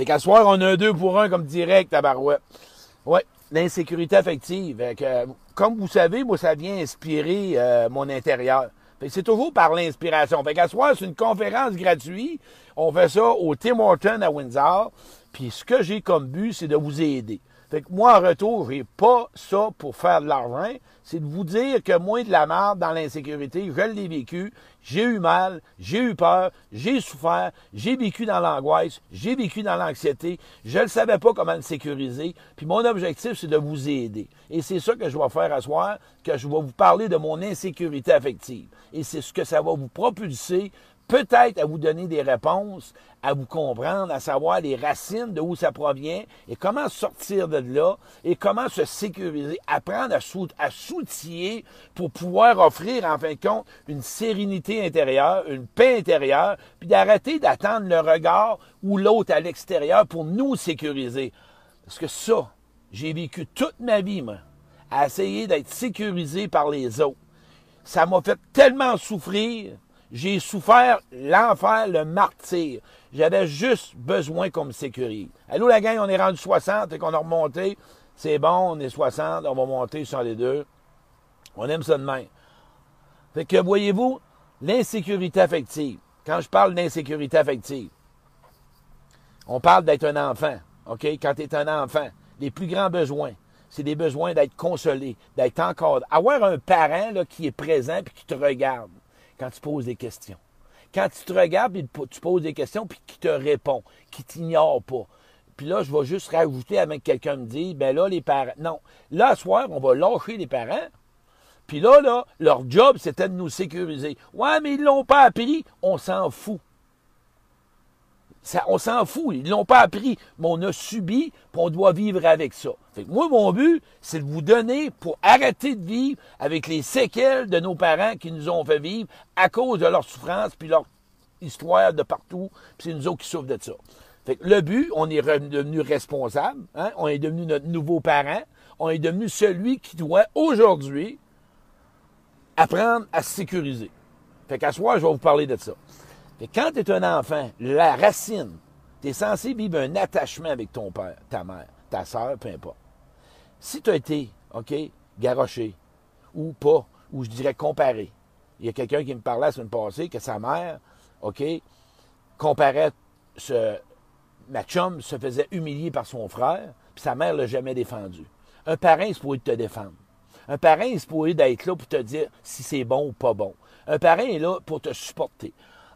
Fait qu'à soir, on a un deux pour un comme direct à Barouette. Ouais, l'insécurité affective. Fait que, comme vous savez, moi, ça vient inspirer euh, mon intérieur. Fait que c'est toujours par l'inspiration. Fait qu'à soir, c'est une conférence gratuite. On fait ça au Tim Horton à Windsor. Puis ce que j'ai comme but, c'est de vous aider. Fait que moi, en retour, j'ai pas ça pour faire de l'argent. C'est de vous dire que moi, de la merde dans l'insécurité, je l'ai vécu. J'ai eu mal, j'ai eu peur, j'ai souffert, j'ai vécu dans l'angoisse, j'ai vécu dans l'anxiété. Je ne savais pas comment le sécuriser. Puis mon objectif, c'est de vous aider. Et c'est ça que je vais faire à soir, que je vais vous parler de mon insécurité affective. Et c'est ce que ça va vous propulser peut-être à vous donner des réponses, à vous comprendre, à savoir les racines de où ça provient et comment sortir de là et comment se sécuriser, apprendre à, s'outiller pour pouvoir offrir en fin de compte une sérénité intérieure, une paix intérieure, puis d'arrêter d'attendre le regard ou l'autre à l'extérieur pour nous sécuriser. Parce que ça, j'ai vécu toute ma vie, moi, à essayer d'être sécurisé par les autres. Ça m'a fait tellement souffrir j'ai souffert l'enfer, le martyr. J'avais juste besoin qu'on me sécurise. Allô, la gang, on est rendu 60 et qu'on a remonté. C'est bon, on est 60, on va monter sur les deux. On aime ça de même. Fait que, voyez-vous, l'insécurité affective. Quand je parle d'insécurité affective, on parle d'être un enfant. OK? Quand tu es un enfant, les plus grands besoins, c'est des besoins d'être consolé, d'être encore. Avoir un parent là, qui est présent et qui te regarde quand tu poses des questions. Quand tu te regardes tu poses des questions, puis qui te répond, qui t'ignore pas. Puis là, je vais juste rajouter avec quelqu'un me dit, ben là, les parents. Non. Là, ce soir, on va lâcher les parents. Puis là, là, leur job, c'était de nous sécuriser. Ouais, mais ils l'ont pas appris. On s'en fout on s'en fout. Ils ne l'ont pas appris, mais on a subi, puis on doit vivre avec ça. moi, mon but, c'est de vous donner pour arrêter de vivre avec les séquelles de nos parents qui nous ont fait vivre à cause de leur souffrance, puis leur histoire de partout, puis c'est nous autres qui souffrent de ça. le but, on est devenu responsable, hein? on est devenu notre nouveau parent, on est devenu celui qui doit aujourd'hui apprendre à se sécuriser. Fait qu'à soir, je vais vous parler de ça quand tu es un enfant, la racine, tu es censé vivre un attachement avec ton père, ta mère, ta soeur, peu importe. Si tu as été, OK, garoché, ou pas, ou je dirais comparé, il y a quelqu'un qui me parlait la semaine passée que sa mère, OK, comparait ce, ma chum se faisait humilier par son frère, puis sa mère l'a jamais défendu. Un parent, il se pourrait te défendre. Un parent, il se pourrait d'être là pour te dire si c'est bon ou pas bon. Un parent est là pour te supporter.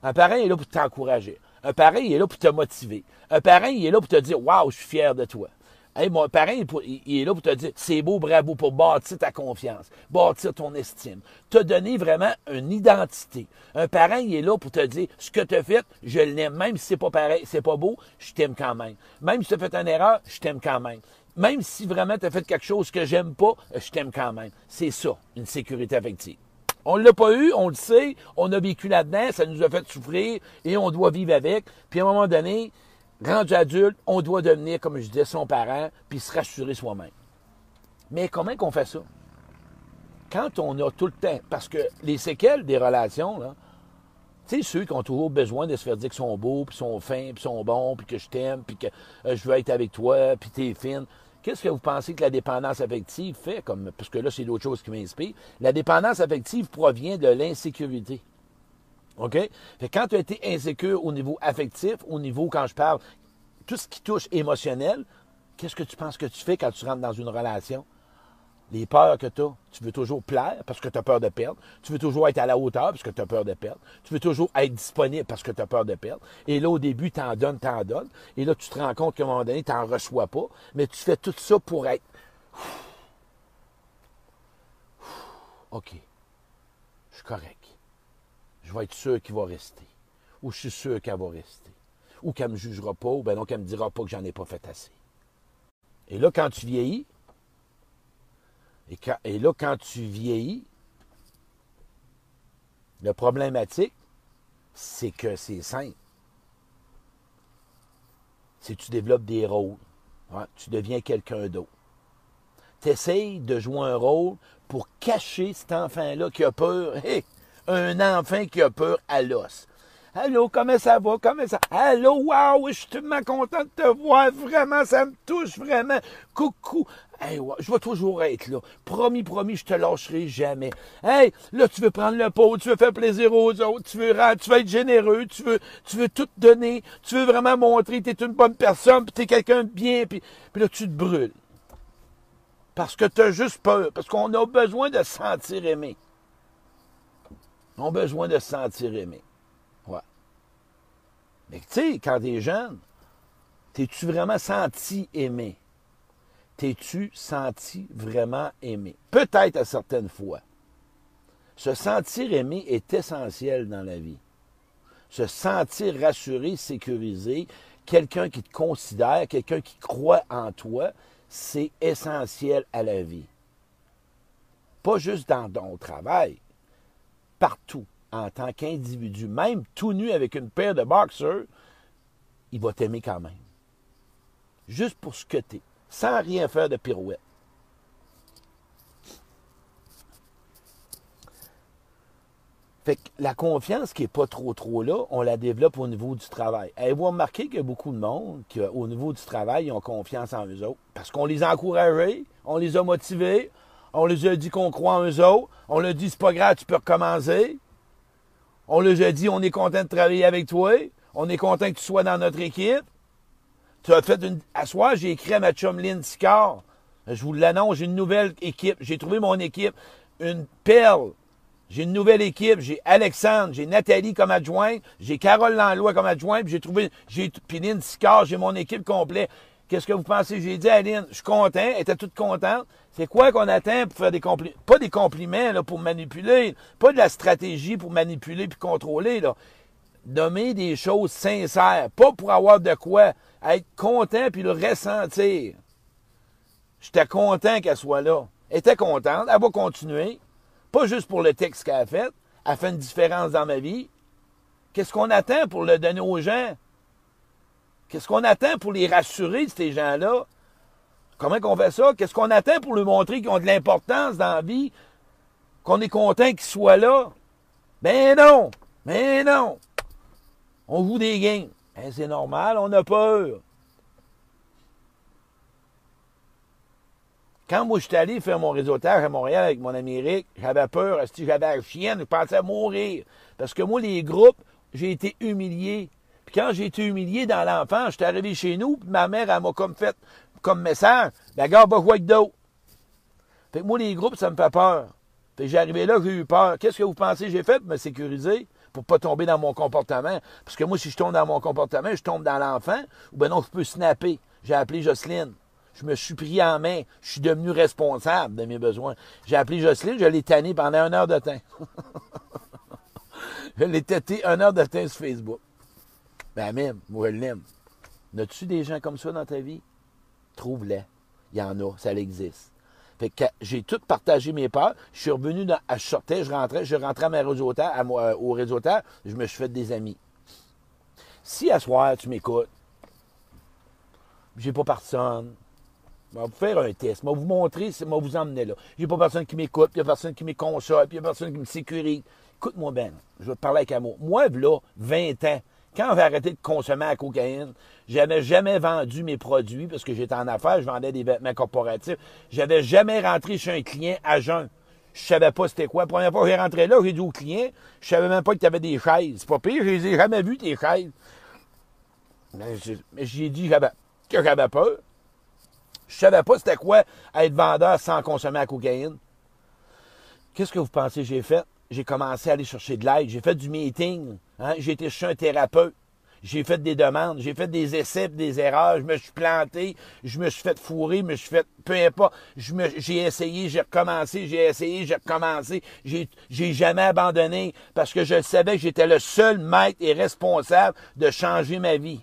Un parent est là pour t'encourager. Un parent il est là pour te motiver. Un parent il est là pour te dire Waouh, je suis fier de toi. Hey, mon parent, il est là pour te dire, c'est beau, bravo, pour bâtir ta confiance, bâtir ton estime, te donner vraiment une identité. Un parent, il est là pour te dire, ce que tu as fait, je l'aime, même si c'est pas pareil, c'est pas beau, je t'aime quand même. Même si tu as fait une erreur, je t'aime quand même. Même si vraiment tu as fait quelque chose que j'aime pas, je t'aime quand même. C'est ça, une sécurité affective. On ne l'a pas eu, on le sait, on a vécu là-dedans, ça nous a fait souffrir et on doit vivre avec. Puis à un moment donné, rendu adulte, on doit devenir, comme je disais, son parent, puis se rassurer soi-même. Mais comment qu'on fait ça? Quand on a tout le temps, parce que les séquelles des relations, là, tu sais, ceux qui ont toujours besoin de se faire dire qu'ils sont beaux, puis sont fins, puis sont bons, puis que je t'aime, puis que euh, je veux être avec toi, puis t'es fine. Qu'est-ce que vous pensez que la dépendance affective fait? Comme, parce que là, c'est d'autres choses qui m'inspirent. La dépendance affective provient de l'insécurité. OK? Fait quand tu as été insécure au niveau affectif, au niveau, quand je parle, tout ce qui touche émotionnel, qu'est-ce que tu penses que tu fais quand tu rentres dans une relation? Les peurs que tu as. Tu veux toujours plaire parce que tu as peur de perdre. Tu veux toujours être à la hauteur parce que tu as peur de perdre. Tu veux toujours être disponible parce que tu as peur de perdre. Et là, au début, tu en donnes, tu en donnes. Et là, tu te rends compte qu'à un moment donné, tu n'en reçois pas. Mais tu fais tout ça pour être. OK. Je suis correct. Je vais être sûr qu'il va rester. Ou je suis sûr qu'elle va rester. Ou qu'elle ne me jugera pas, ou bien non, qu'elle ne me dira pas que j'en ai pas fait assez. Et là, quand tu vieillis, et, là, quand tu vieillis, le problématique, c'est que c'est simple. C'est que tu développes des rôles. tu deviens quelqu'un d'autre. Tu essayes de jouer un rôle pour cacher cet enfant-là qui a peur. un enfant qui a peur à l'os. Allô, comment ça va? Comment ça? Allô, wow, je suis tellement content de te voir. Vraiment, ça me touche vraiment. Coucou. Je vais toujours être là. Promis, promis, je te lâcherai jamais. Hey, là, tu veux prendre le pot, tu veux faire plaisir aux autres, tu veux, tu veux être généreux, tu veux, tu veux tout donner, tu veux vraiment montrer que tu es une bonne personne, puis tu es quelqu'un de bien, puis, puis là, tu te brûles. Parce que tu as juste peur, parce qu'on a besoin de se sentir aimé. On a besoin de se sentir aimé. Ouais. Mais tu sais, quand tu es jeune, t'es-tu vraiment senti aimé? T'es-tu senti vraiment aimé? Peut-être à certaines fois. Se sentir aimé est essentiel dans la vie. Se sentir rassuré, sécurisé, quelqu'un qui te considère, quelqu'un qui croit en toi, c'est essentiel à la vie. Pas juste dans ton travail, partout en tant qu'individu, même tout nu avec une paire de boxers, il va t'aimer quand même. Juste pour ce que tu es, sans rien faire de pirouette. Fait que la confiance qui n'est pas trop trop là, on la développe au niveau du travail. Avez-vous remarqué qu'il y a beaucoup de monde qui, au niveau du travail, ils ont confiance en eux autres? Parce qu'on les a encouragés, on les a motivés, on les a dit qu'on croit en eux autres, on leur dit c'est pas grave, tu peux recommencer. On leur a dit on est content de travailler avec toi, on est content que tu sois dans notre équipe. Tu as fait une. À soir, j'ai écrit à ma chum Lynn Sicard. Je vous l'annonce, j'ai une nouvelle équipe. J'ai trouvé mon équipe. Une perle j'ai une nouvelle équipe. J'ai Alexandre, j'ai Nathalie comme adjointe, j'ai Carole Lanlois comme adjointe, j'ai trouvé, j'ai, puis Lynn Sicard, j'ai mon équipe complète. Qu'est-ce que vous pensez? J'ai dit à Lynn, je suis content, elle était toute contente. C'est quoi qu'on attend pour faire des compliments? Pas des compliments, là, pour manipuler. Pas de la stratégie pour manipuler puis contrôler, là. Nommer des choses sincères. Pas pour avoir de quoi. Être content puis le ressentir. J'étais content qu'elle soit là. Elle était contente. Elle va continuer. Pas juste pour le texte qu'elle a fait. Elle fait une différence dans ma vie. Qu'est-ce qu'on attend pour le donner aux gens? Qu'est-ce qu'on attend pour les rassurer, ces gens-là? Comment qu'on fait ça? Qu'est-ce qu'on attend pour leur montrer qu'ils ont de l'importance dans la vie? Qu'on est content qu'ils soient là? Ben non! Ben non! On joue des games. Ben, c'est normal, on a peur. Quand moi, je suis allé faire mon réseautage à Montréal avec mon Eric, j'avais peur, j'avais la chienne, je pensais mourir. Parce que moi, les groupes, j'ai été humilié. Puis quand j'ai été humilié dans l'enfant, j'étais arrivé chez nous, puis ma mère, elle m'a comme fait comme message, la gare va jouer d'eau. Fait que moi, les groupes, ça me fait peur. Fait que arrivé là, j'ai eu peur. Qu'est-ce que vous pensez que j'ai fait pour me sécuriser? Pour pas tomber dans mon comportement. Parce que moi, si je tombe dans mon comportement, je tombe dans l'enfant, ou ben non, je peux snapper. J'ai appelé Jocelyne. Je me suis pris en main. Je suis devenu responsable de mes besoins. J'ai appelé Jocelyne, je l'ai tanné pendant une heure de temps. je l'ai têté une heure de temps sur Facebook. Ben même, moi je l'aime. N'as-tu des gens comme ça dans ta vie? Trouve-les. Il y en a, ça existe. Fait que j'ai tout partagé mes peurs. Je suis revenu dans, je sortais, je rentrais, je rentrais à mes réseautaires, à moi, au réseauteur, je me suis fait des amis. Si à soir, tu m'écoutes, j'ai pas personne, je vais vous faire un test. Je vais vous montrer, je vais vous emmener là. J'ai pas personne qui m'écoute, il n'y a personne qui me console, puis il n'y a personne qui me sécurise. Écoute-moi bien, je vais te parler avec amour. Moi, là, 20 ans, quand j'ai arrêté de consommer la cocaïne, j'avais jamais vendu mes produits parce que j'étais en affaires, je vendais des vêtements corporatifs. J'avais jamais rentré chez un client à jeun. Je savais pas c'était quoi. La première fois que j'ai rentré là, j'ai dit au client, je savais même pas que tu avais des chaises. C'est pas pire, je les ai jamais vues, tes chaises. Mais j'ai dit que j'avais peur. Je savais pas c'était quoi être vendeur sans consommer la cocaïne. Qu'est-ce que vous pensez que j'ai fait? J'ai commencé à aller chercher de l'aide. J'ai fait du meeting. Hein? J'ai été chez un thérapeute. J'ai fait des demandes, j'ai fait des essais, des erreurs, je me suis planté, je me suis fait fourrer, je me suis fait, peu importe, j'ai essayé, j'ai recommencé, j'ai essayé, j'ai recommencé, j'ai, jamais abandonné parce que je savais que j'étais le seul maître et responsable de changer ma vie.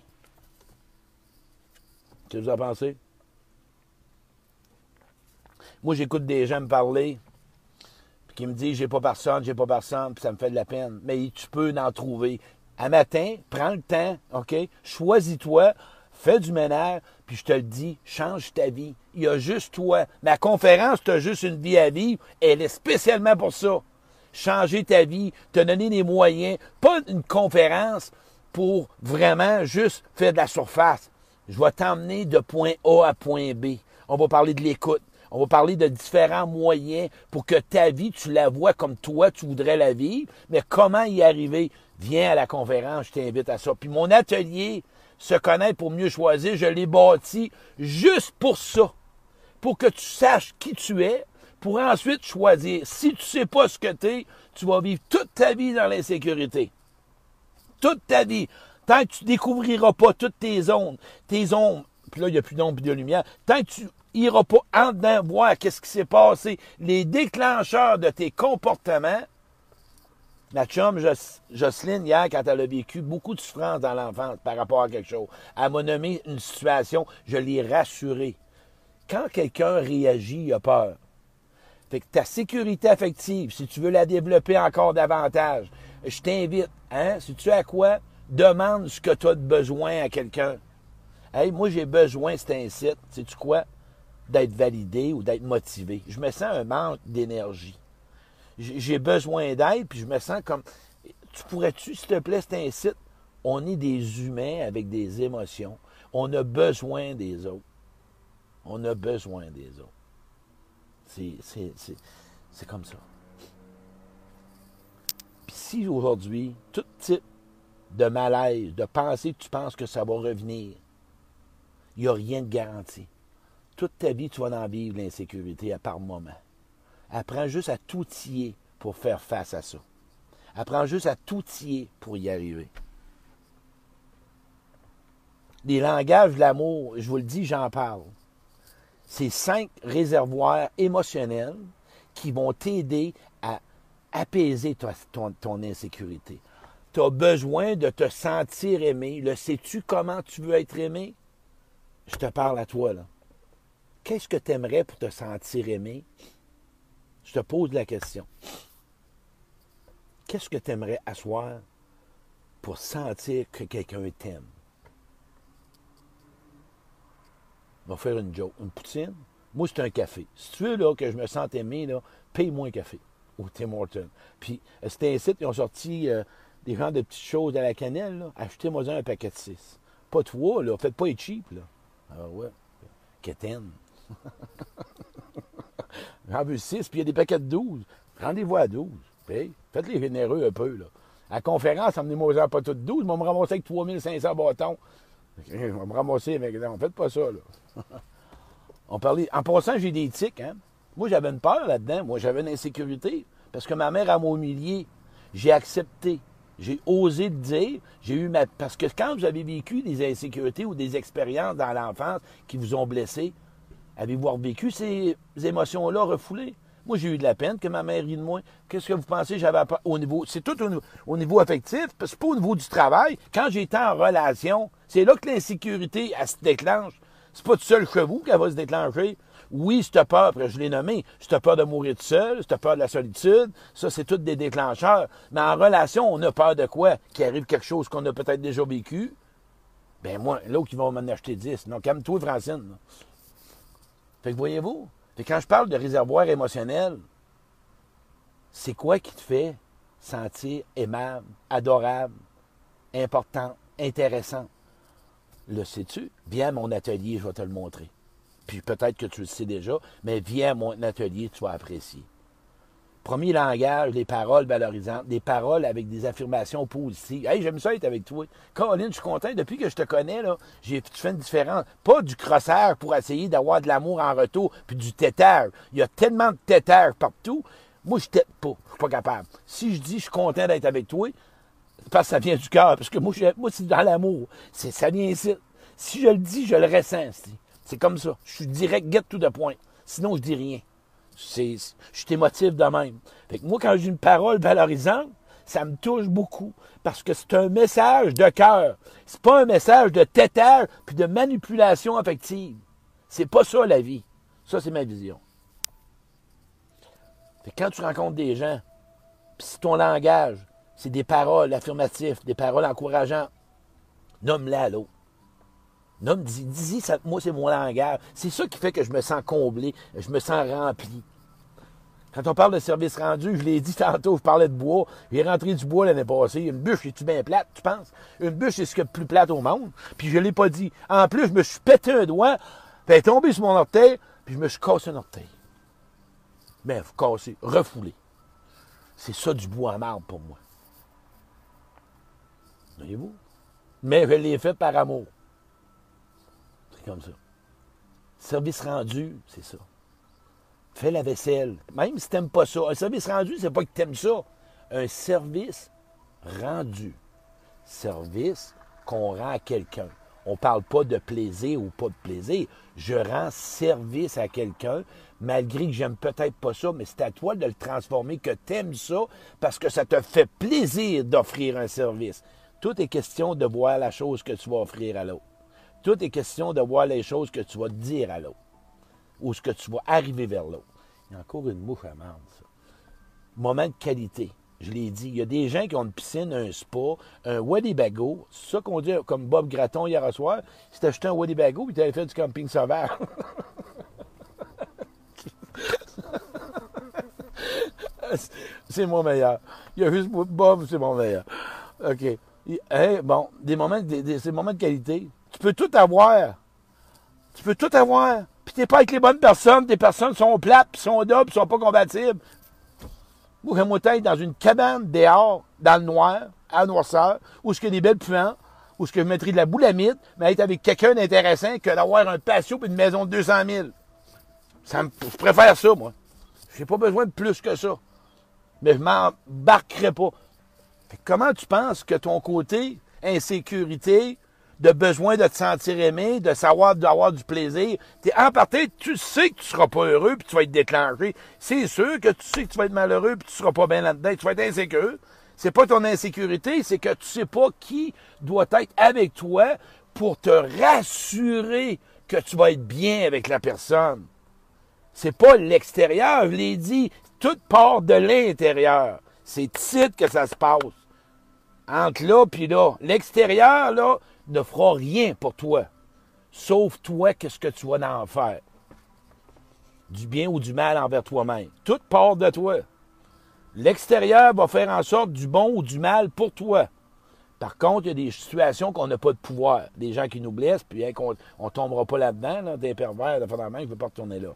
Qu'est-ce que vous en pensez? Moi, j'écoute des gens me parler, qui me disent j'ai pas personne, j'ai pas personne, puis ça me fait de la peine. Mais tu peux en trouver. Un matin, prends le temps, OK? Choisis-toi, fais du ménage, puis je te le dis, change ta vie. Il y a juste toi. Ma conférence, tu as juste une vie à vivre, elle est spécialement pour ça. changer ta vie, te donner des moyens, pas une conférence pour vraiment juste faire de la surface. Je vais t'emmener de point A à point B. On va parler de l'écoute. On va parler de différents moyens pour que ta vie, tu la vois comme toi, tu voudrais la vivre. Mais comment y arriver? Viens à la conférence, je t'invite à ça. Puis mon atelier, se connaître pour mieux choisir, je l'ai bâti juste pour ça. Pour que tu saches qui tu es, pour ensuite choisir. Si tu sais pas ce que tu es, tu vas vivre toute ta vie dans l'insécurité. Toute ta vie. Tant que tu découvriras pas toutes tes zones, tes ombres, puis là, il n'y a plus d'ombre et de lumière, tant que tu iras pas en dedans voir qu'est-ce qui s'est passé, les déclencheurs de tes comportements, Ma chum Jocelyne, hier, quand elle a vécu beaucoup de souffrance dans l'enfance par rapport à quelque chose, elle m'a nommé une situation, je l'ai rassurée. Quand quelqu'un réagit, il a peur. Fait que ta sécurité affective, si tu veux la développer encore davantage, je t'invite, hein, si tu as quoi, demande ce que tu as de besoin à quelqu'un. Hey, moi, j'ai besoin, c'est un site, sais-tu quoi? D'être validé ou d'être motivé. Je me sens un manque d'énergie j'ai besoin d'aide, puis je me sens comme. Tu pourrais-tu, s'il te plaît, c'est un site. On est des humains avec des émotions. On a besoin des autres. On a besoin des autres. C'est comme ça. Puis si aujourd'hui, tout type de malaise, de pensée que tu penses que ça va revenir, il n'y a rien de garanti. Toute ta vie, tu vas en vivre l'insécurité à part moment. Apprends juste à tout tirer pour faire face à ça. Apprends juste à tout tirer pour y arriver. Les langages de l'amour, je vous le dis, j'en parle. C'est cinq réservoirs émotionnels qui vont t'aider à apaiser ton, ton insécurité. Tu as besoin de te sentir aimé. Le sais-tu comment tu veux être aimé? Je te parle à toi, là. Qu'est-ce que tu aimerais pour te sentir aimé? Je te pose la question. Qu'est-ce que tu aimerais asseoir pour sentir que quelqu'un t'aime? On va faire une joke. Une poutine? Moi, c'est un café. Si tu veux que je me sente aimé, paye-moi un café au Tim Hortons. Puis, euh, c'était un site, ils ont sorti euh, des gens de petites choses à la cannelle. Achetez-moi un paquet de six. Pas trois, là. Faites pas être cheap, là. Ah ouais. Quétaine. J'en veux 6, puis il y a des paquets de 12. Rendez-vous à 12. Faites-les généreux un peu. Là. À la conférence, emmenez-moi pas toutes 12, mais on me ramasser avec 3500 bâtons. On va me ramasser avec. Non, faites pas ça, là. on parlait. En passant, j'ai des tics, hein. Moi, j'avais une peur là-dedans. Moi, j'avais une insécurité. Parce que ma mère a m'a humilié. J'ai accepté. J'ai osé le dire. J'ai eu ma. Parce que quand vous avez vécu des insécurités ou des expériences dans l'enfance qui vous ont blessé, Avez-vous vécu ces émotions-là refoulées? Moi, j'ai eu de la peine que ma mère rit de moi. Qu'est-ce que vous pensez? J'avais pas au niveau. C'est tout au niveau, affectif, c'est pas au niveau du travail. Quand j'étais en relation, c'est là que l'insécurité, elle se déclenche. C'est pas tout seul chez vous qu'elle va se déclencher. Oui, cette peur, après je l'ai nommé, cette peur de mourir tout seul, cette peur de la solitude, ça, c'est tout des déclencheurs. Mais en relation, on a peur de quoi? Qu'il arrive quelque chose qu'on a peut-être déjà vécu. Ben moi, l'autre qui va m'en acheter 10. Non, calme-toi, Francine. Fait que voyez-vous, quand je parle de réservoir émotionnel, c'est quoi qui te fait sentir aimable, adorable, important, intéressant? Le sais-tu? Viens à mon atelier, je vais te le montrer. Puis peut-être que tu le sais déjà, mais viens à mon atelier, tu vas apprécier. Premier langage, les paroles valorisantes, des paroles avec des affirmations positives. Hey, j'aime ça être avec toi. Caroline, je suis content. Depuis que je te connais, là, j'ai, tu fais une différence. Pas du crosseur pour essayer d'avoir de l'amour en retour, puis du tétard. Il y a tellement de tétard partout. Moi, je t'aide pas. Je suis pas capable. Si je dis je suis content d'être avec toi, parce que ça vient du cœur. Parce que moi, moi c'est dans l'amour. C'est, ça vient ici. Si je le dis, je le ressens. C'est comme ça. Je suis direct, get to the point. Sinon, je dis rien. Je t'émotive de même. Fait que moi, quand j'ai une parole valorisante, ça me touche beaucoup parce que c'est un message de cœur. C'est pas un message de tétère puis de manipulation affective. C'est pas ça la vie. Ça, c'est ma vision. Quand tu rencontres des gens, puis si ton langage, c'est des paroles affirmatives, des paroles encourageantes, nomme-la à l'autre. Nomme, dis, dis, ça, moi, c'est mon langage. C'est ça qui fait que je me sens comblé, je me sens rempli. Quand on parle de service rendu, je l'ai dit tantôt, je parlais de bois. J'ai rentré du bois l'année passée. Une bûche, est-tu bien plate, tu penses? Une bûche, c'est ce de plus plate au monde. Puis je l'ai pas dit. En plus, je me suis pété un doigt, puis elle est tombée sur mon orteil, puis je me suis cassé un orteil. Ben, cassé, refoulé. C'est ça du bois en marbre pour moi. Voyez-vous? Mais je l'ai fait par amour. Comme ça. Service rendu, c'est ça. Fais la vaisselle. Même si tu n'aimes pas ça. Un service rendu, c'est pas que tu aimes ça. Un service rendu. Service qu'on rend à quelqu'un. On ne parle pas de plaisir ou pas de plaisir. Je rends service à quelqu'un, malgré que j'aime peut-être pas ça, mais c'est à toi de le transformer, que tu aimes ça, parce que ça te fait plaisir d'offrir un service. Tout est question de voir la chose que tu vas offrir à l'autre. Tout est question de voir les choses que tu vas dire à l'autre ou ce que tu vas arriver vers l'autre. Il y a encore une mouche à merde, ça. Moment de qualité. Je l'ai dit, il y a des gens qui ont une piscine, un spa, un Bago. C'est ça qu'on dit, comme Bob Gratton hier soir. Il s'était acheté un Bago puis il avait fait du camping sauvage. c'est mon meilleur. Il y a juste Bob, c'est mon meilleur. OK. bon, des moments, des, des moments de qualité. Tu peux tout avoir. Tu peux tout avoir puis t'es pas avec les bonnes personnes, tes personnes sont plates, puis sont doubles, puis sont pas compatibles. Moi, j'aimerais être dans une cabane dehors, dans le noir, à noirceur, où ce qu'il y a des belles puants, où ce que je mettrais de la boulamite, mais être avec quelqu'un d'intéressant que d'avoir un patio et une maison de 200 000. Ça je préfère ça, moi. J'ai pas besoin de plus que ça. Mais je m'embarquerai pas. comment tu penses que ton côté insécurité, de besoin de te sentir aimé, de savoir d'avoir du plaisir. Es en partie, tu sais que tu seras pas heureux puis tu vas être déclenché. C'est sûr que tu sais que tu vas être malheureux puis tu seras pas bien là-dedans, tu vas être insécure. C'est pas ton insécurité, c'est que tu sais pas qui doit être avec toi pour te rassurer que tu vas être bien avec la personne. C'est pas l'extérieur, je l'ai dit, tout part de l'intérieur. C'est titre que ça se passe. Entre là puis là. L'extérieur, là, ne fera rien pour toi. Sauf toi, qu'est-ce que tu vas en faire? Du bien ou du mal envers toi-même. Tout part de toi. L'extérieur va faire en sorte du bon ou du mal pour toi. Par contre, il y a des situations qu'on n'a pas de pouvoir. Des gens qui nous blessent, puis on tombera pas là-dedans, des pervers, de main, je ne veux pas retourner là.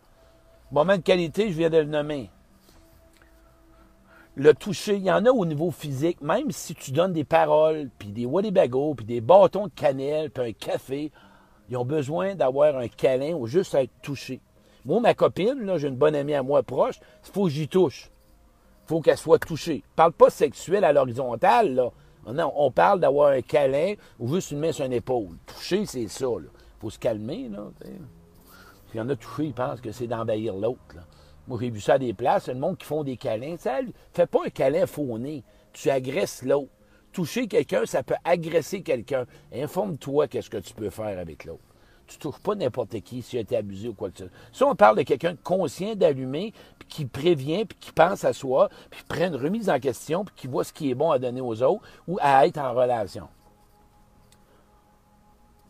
Moment de qualité, je viens de le nommer le toucher, il y en a au niveau physique, même si tu donnes des paroles, puis des Waddy-Bagos, puis des bâtons de cannelle, puis un café, ils ont besoin d'avoir un câlin ou juste être touché. Moi, ma copine, là, j'ai une bonne amie à moi proche, il faut que j'y touche. Il faut qu'elle soit touchée. Parle pas sexuel à l'horizontale, là. Non, on parle d'avoir un câlin ou juste une main sur une épaule. Toucher, c'est ça, là. faut se calmer, là. S'il y en a touché, ils pensent que c'est d'envahir l'autre. Moi, j'ai vu ça à des places, le monde qui font des câlins. Ça, fais pas un câlin fauné. Tu agresses l'autre. Toucher quelqu'un, ça peut agresser quelqu'un. Informe-toi qu'est-ce que tu peux faire avec l'autre. Tu touches pas n'importe qui s'il a été abusé ou quoi que ce soit. Si on parle de quelqu'un conscient, d'allumé, puis qui prévient, puis qui pense à soi, puis qui prend une remise en question, puis qui voit ce qui est bon à donner aux autres ou à être en relation.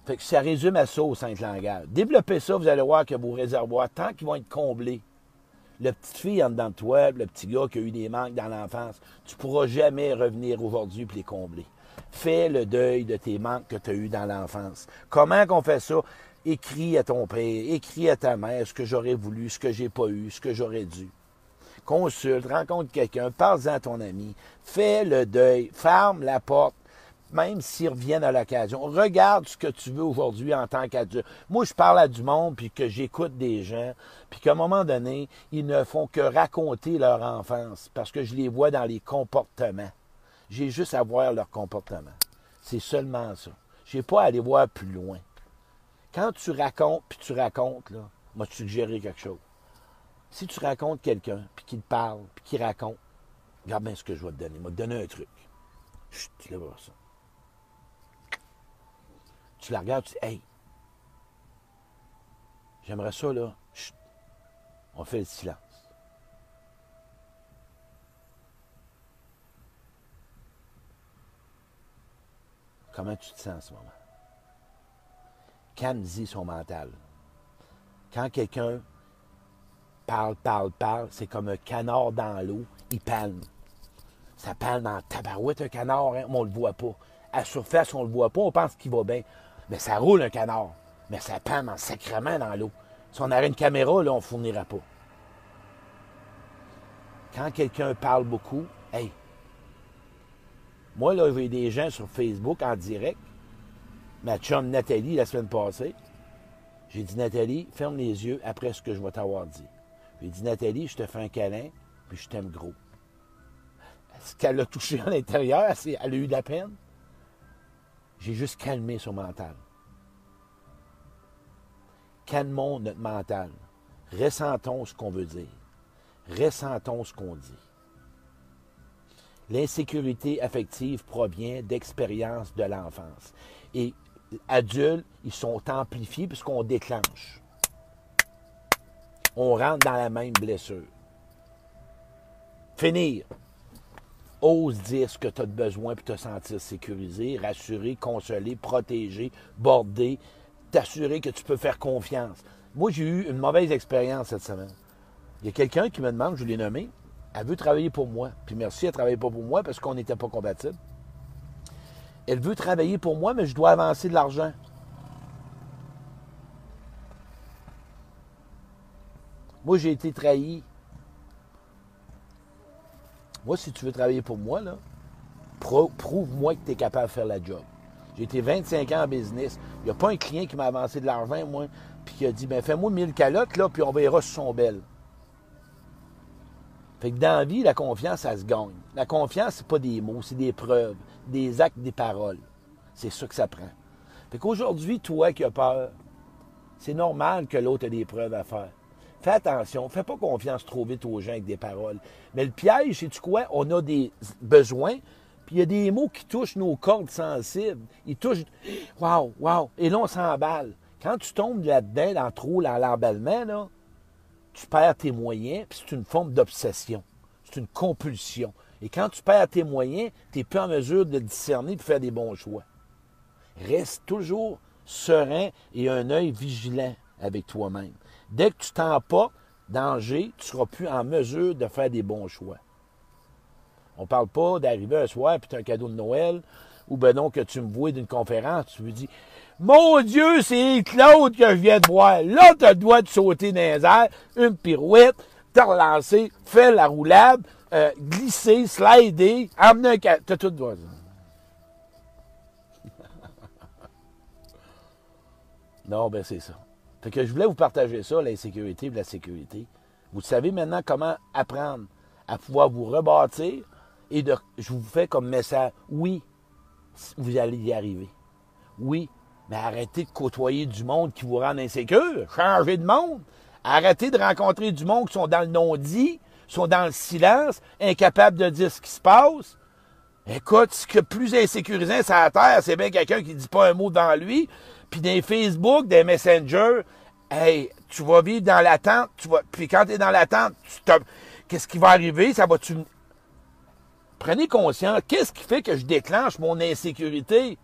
Fait que ça résume à ça au Saint-Langage. Développez ça, vous allez voir que vos réservoirs, tant qu'ils vont être comblés, la petite fille en dedans de toi, le petit gars qui a eu des manques dans l'enfance, tu ne pourras jamais revenir aujourd'hui et les combler. Fais le deuil de tes manques que tu as eus dans l'enfance. Comment qu'on fait ça? Écris à ton père, écris à ta mère ce que j'aurais voulu, ce que j'ai pas eu, ce que j'aurais dû. Consulte, rencontre quelqu'un, parle-en à ton ami, fais le deuil, ferme la porte, même s'ils reviennent à l'occasion. Regarde ce que tu veux aujourd'hui en tant qu'adulte. Moi, je parle à du monde, puis que j'écoute des gens, puis qu'à un moment donné, ils ne font que raconter leur enfance, parce que je les vois dans les comportements. J'ai juste à voir leur comportement. C'est seulement ça. Je n'ai pas à aller voir plus loin. Quand tu racontes, puis tu racontes, là, moi, te suggérer quelque chose. Si tu racontes quelqu'un, puis qu'il parle, puis qu'il raconte, regarde bien ce que je vais te donner. Je vais te un truc. Chut, tu vas voir ça. Tu la regardes, tu dis, hey, j'aimerais ça, là. Chut, on fait le silence. Comment tu te sens en ce moment? Calme-y son mental. Quand quelqu'un parle, parle, parle. C'est comme un canard dans l'eau. Il palme. Ça palme dans tabarouette, un canard, hein, on le voit pas. À surface, on le voit pas, on pense qu'il va bien. Mais ça roule un canard. Mais ça palme en sacrement dans l'eau. Si on avait une caméra, là, on ne fournira pas. Quand quelqu'un parle beaucoup, hey, moi, là, j'ai des gens sur Facebook en direct. Ma chum Nathalie, la semaine passée, j'ai dit, Nathalie, ferme les yeux après ce que je vais t'avoir dit. J'ai dit, Nathalie, je te fais un câlin, puis je t'aime gros. Ce qu'elle a touché à l'intérieur, elle a eu de la peine? J'ai juste calmé son mental. Calmons notre mental. Ressentons ce qu'on veut dire. Ressentons ce qu'on dit. L'insécurité affective provient d'expériences de l'enfance. Et adultes, ils sont amplifiés puisqu'on déclenche. On rentre dans la même blessure. Finir. Ose dire ce que tu as besoin pour te sentir sécurisé, rassuré, consolé, protégé, bordé, t'assurer que tu peux faire confiance. Moi, j'ai eu une mauvaise expérience cette semaine. Il y a quelqu'un qui me demande, je l'ai nommé, elle veut travailler pour moi. Puis merci, elle ne travaille pas pour moi parce qu'on n'était pas compatibles. Elle veut travailler pour moi, mais je dois avancer de l'argent. Moi, j'ai été trahi. Moi, si tu veux travailler pour moi, là, prouve-moi que tu es capable de faire la job. J'ai été 25 ans en business. Il n'y a pas un client qui m'a avancé de l'argent, moi, puis qui a dit ben fais-moi 1000 calottes, là, puis on verra si sont belles. Fait que dans la vie, la confiance, ça se gagne. La confiance, c'est pas des mots, c'est des preuves, des actes, des paroles. C'est ça que ça prend. Fait qu'aujourd'hui, toi qui as peur, c'est normal que l'autre ait des preuves à faire. Fais attention, fais pas confiance trop vite aux gens avec des paroles. Mais le piège, c'est tu quoi? On a des besoins, puis il y a des mots qui touchent nos cordes sensibles. Ils touchent. Waouh, waouh! Et là, on s'emballe. Quand tu tombes là-dedans, dans trop l'emballement, là, tu perds tes moyens, puis c'est une forme d'obsession. C'est une compulsion. Et quand tu perds tes moyens, tu n'es plus en mesure de discerner et de faire des bons choix. Reste toujours serein et un œil vigilant avec toi-même. Dès que tu t'en pas danger, tu ne seras plus en mesure de faire des bons choix. On ne parle pas d'arriver un soir puis tu un cadeau de Noël, ou ben non, que tu me vois d'une conférence, tu me dis mon Dieu, c'est Claude que je viens de voir. Là, tu as le de sauter dans airs, une pirouette, te relancer, faire la roulade, euh, glisser, slider, amener un... Tu as tout droit. non, ben c'est ça. Fait que je voulais vous partager ça, l'insécurité et la sécurité. Vous savez maintenant comment apprendre à pouvoir vous rebâtir et je vous fais comme message, oui, vous allez y arriver. Oui, mais arrêtez de côtoyer du monde qui vous rend insécure. Changez de monde. Arrêtez de rencontrer du monde qui sont dans le non-dit, sont dans le silence, incapables de dire ce qui se passe. Écoute, ce que plus insécurisant c'est la terre, c'est bien quelqu'un qui dit pas un mot dans lui. Puis des Facebook, des Messenger, hey, tu vas vivre dans l'attente, tu vas. Puis quand tu es dans l'attente, qu'est-ce qui va arriver? Ça va tu. Prenez conscience, qu'est-ce qui fait que je déclenche mon insécurité?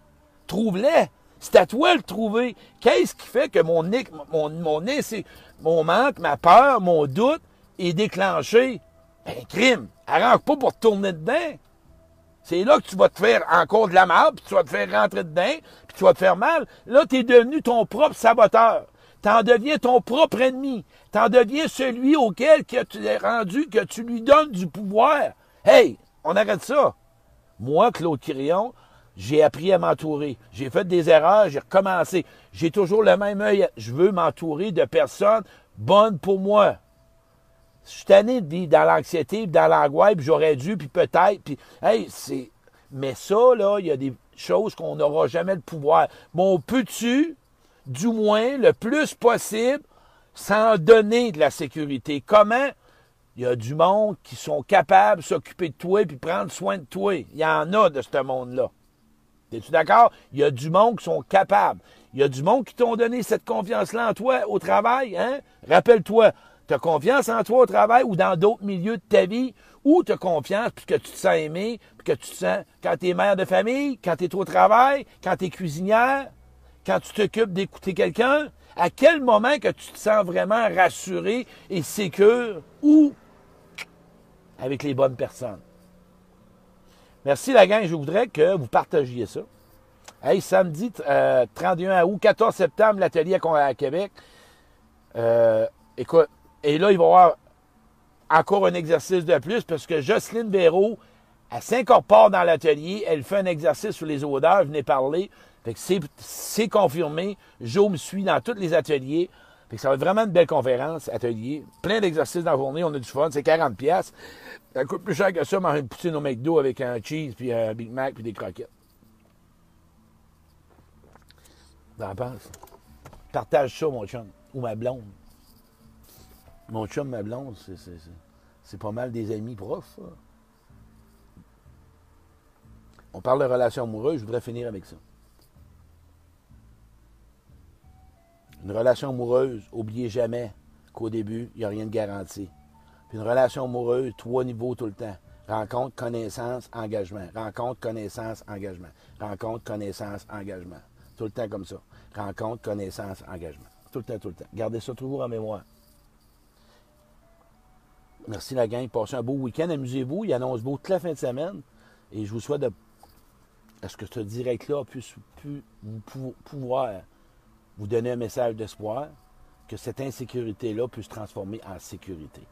Trouve-les. C'est à toi de le trouver. Qu'est-ce qui fait que mon, mon, mon, mon manque, ma peur, mon doute est déclenché? Ben, crime. Arrange pas pour tourner dedans. C'est là que tu vas te faire encore de la mal, puis tu vas te faire rentrer dedans, puis tu vas te faire mal. Là, tu es devenu ton propre saboteur. Tu en deviens ton propre ennemi. Tu en deviens celui auquel que tu es rendu, que tu lui donnes du pouvoir. Hey, on arrête ça. Moi, Claude Quirion, j'ai appris à m'entourer. J'ai fait des erreurs, j'ai recommencé. J'ai toujours le même œil. Je veux m'entourer de personnes bonnes pour moi. Je suis tanné dans l'anxiété, dans l'angoisse, puis j'aurais dû, puis peut-être, puis hey, c'est. Mais ça, là, il y a des choses qu'on n'aura jamais le pouvoir. Bon, peux-tu, du moins, le plus possible, s'en donner de la sécurité? Comment? Il y a du monde qui sont capables de s'occuper de toi puis prendre soin de toi. Il y en a de ce monde-là. Es-tu d'accord? Il y a du monde qui sont capables. Il y a du monde qui t'ont donné cette confiance-là en toi au travail. Hein? Rappelle-toi, tu as confiance en toi au travail ou dans d'autres milieux de ta vie où tu as confiance puisque tu te sens aimé, puis que tu te sens quand tu es mère de famille, quand tu es au travail, quand tu es cuisinière, quand tu t'occupes d'écouter quelqu'un? À quel moment que tu te sens vraiment rassuré et sécure ou avec les bonnes personnes? Merci la gang, je voudrais que vous partagiez ça. Hey, samedi 31 euh, août, 14 septembre, l'atelier à, Québec. Euh, écoute, et là, il va y avoir encore un exercice de plus parce que Jocelyne Véraud, elle s'incorpore dans l'atelier, elle fait un exercice sur les odeurs, venez parler. Fait que c'est confirmé. Joe me suit dans tous les ateliers. Fait que ça va être vraiment une belle conférence, atelier. Plein d'exercices dans la journée, on a du fun, c'est 40 pièces. Ça coûte plus cher que ça, manger une poutine au McDo avec un cheese, puis un Big Mac, puis des croquettes. T'en penses? Partage ça, mon chum. Ou ma blonde. Mon chum, ma blonde, c'est pas mal des amis profs. On parle de relations amoureuses, je voudrais finir avec ça. Une relation amoureuse, oubliez jamais qu'au début, il n'y a rien de garanti. Puis une relation amoureuse, trois niveaux tout le temps. Rencontre, connaissance, engagement. Rencontre, connaissance, engagement. Rencontre, connaissance, engagement. Tout le temps comme ça. Rencontre, connaissance, engagement. Tout le temps, tout le temps. Gardez ça toujours en mémoire. Merci la gang. Passez un beau week-end. Amusez-vous. Il annonce beau toute la fin de semaine. Et je vous souhaite de, à ce que ce direct-là puisse, puisse pouvoir vous donner un message d'espoir, que cette insécurité-là puisse se transformer en sécurité?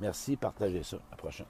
Merci, partagez ça. À la prochaine.